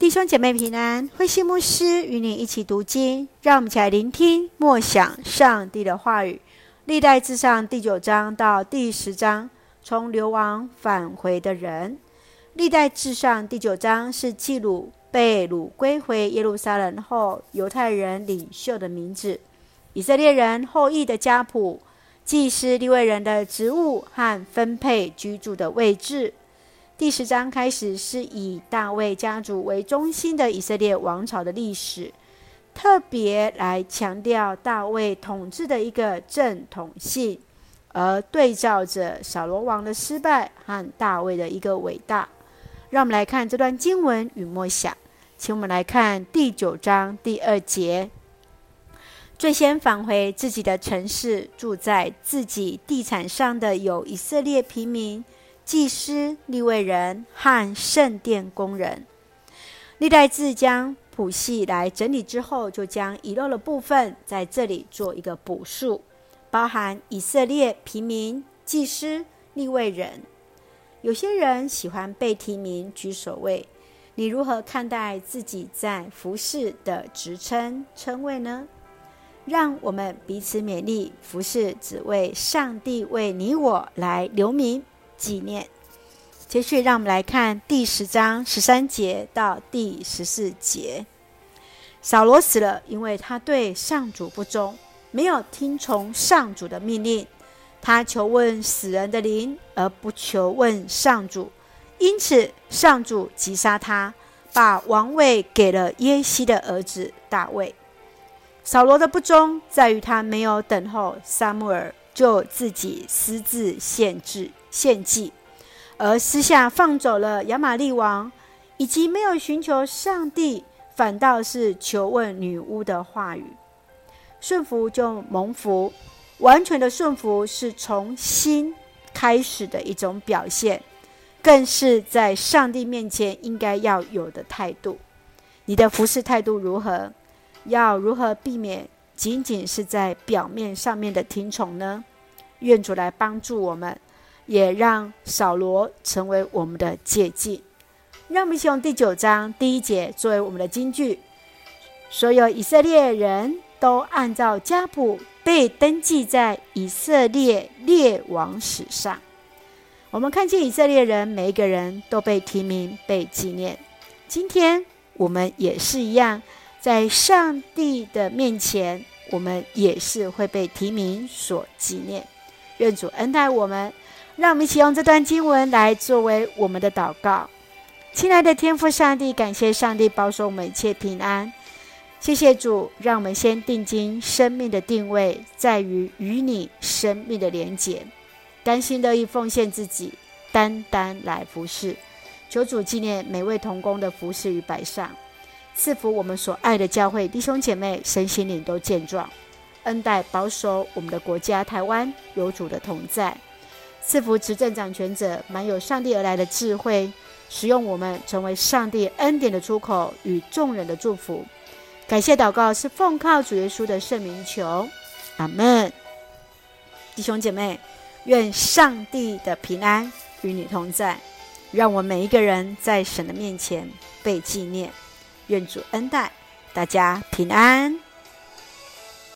弟兄姐妹平安，灰心牧师与你一起读经，让我们一起来聆听默想上帝的话语。历代志上第九章到第十章，从流亡返回的人。历代志上第九章是记录被掳归回耶路撒冷后犹太人领袖的名字，以色列人后裔的家谱，祭司利未人的职务和分配居住的位置。第十章开始是以大卫家族为中心的以色列王朝的历史，特别来强调大卫统治的一个正统性，而对照着扫罗王的失败和大卫的一个伟大。让我们来看这段经文与默想，请我们来看第九章第二节：最先返回自己的城市，住在自己地产上的有以色列平民。祭司、立位人和圣殿工人，历代志将谱系来整理之后，就将遗漏的部分在这里做一个补述，包含以色列平民、祭司、立位人。有些人喜欢被提名居首位，你如何看待自己在服侍的职称称谓呢？让我们彼此勉励，服侍只为上帝为你我来留名。纪念。接续，让我们来看第十章十三节到第十四节。扫罗死了，因为他对上主不忠，没有听从上主的命令。他求问死人的灵，而不求问上主，因此上主击杀他，把王位给了耶西的儿子大卫。扫罗的不忠在于他没有等候撒母耳，就自己私自献祭。献祭，而私下放走了亚玛利王，以及没有寻求上帝，反倒是求问女巫的话语。顺服就蒙福，完全的顺服是从心开始的一种表现，更是在上帝面前应该要有的态度。你的服侍态度如何？要如何避免仅仅是在表面上面的听从呢？愿主来帮助我们。也让扫罗成为我们的借镜。让我们一起用第九章第一节作为我们的金句：所有以色列人都按照家谱被登记在以色列列王史上。我们看见以色列人每一个人都被提名、被纪念。今天我们也是一样，在上帝的面前，我们也是会被提名所纪念。愿主恩待我们。让我们一起用这段经文来作为我们的祷告。亲爱的天父上帝，感谢上帝保守我们一切平安。谢谢主，让我们先定睛生命的定位在于与你生命的连结，甘心乐意奉献自己，单单来服侍。求主纪念每位同工的服侍与摆上，赐福我们所爱的教会弟兄姐妹身心灵都健壮，恩待保守我们的国家台湾有主的同在。赐福执政掌权者，满有上帝而来的智慧，使用我们成为上帝恩典的出口与众人的祝福。感谢祷告是奉靠主耶稣的圣名求，阿门。弟兄姐妹，愿上帝的平安与你同在，让我每一个人在神的面前被纪念。愿主恩待大家平安。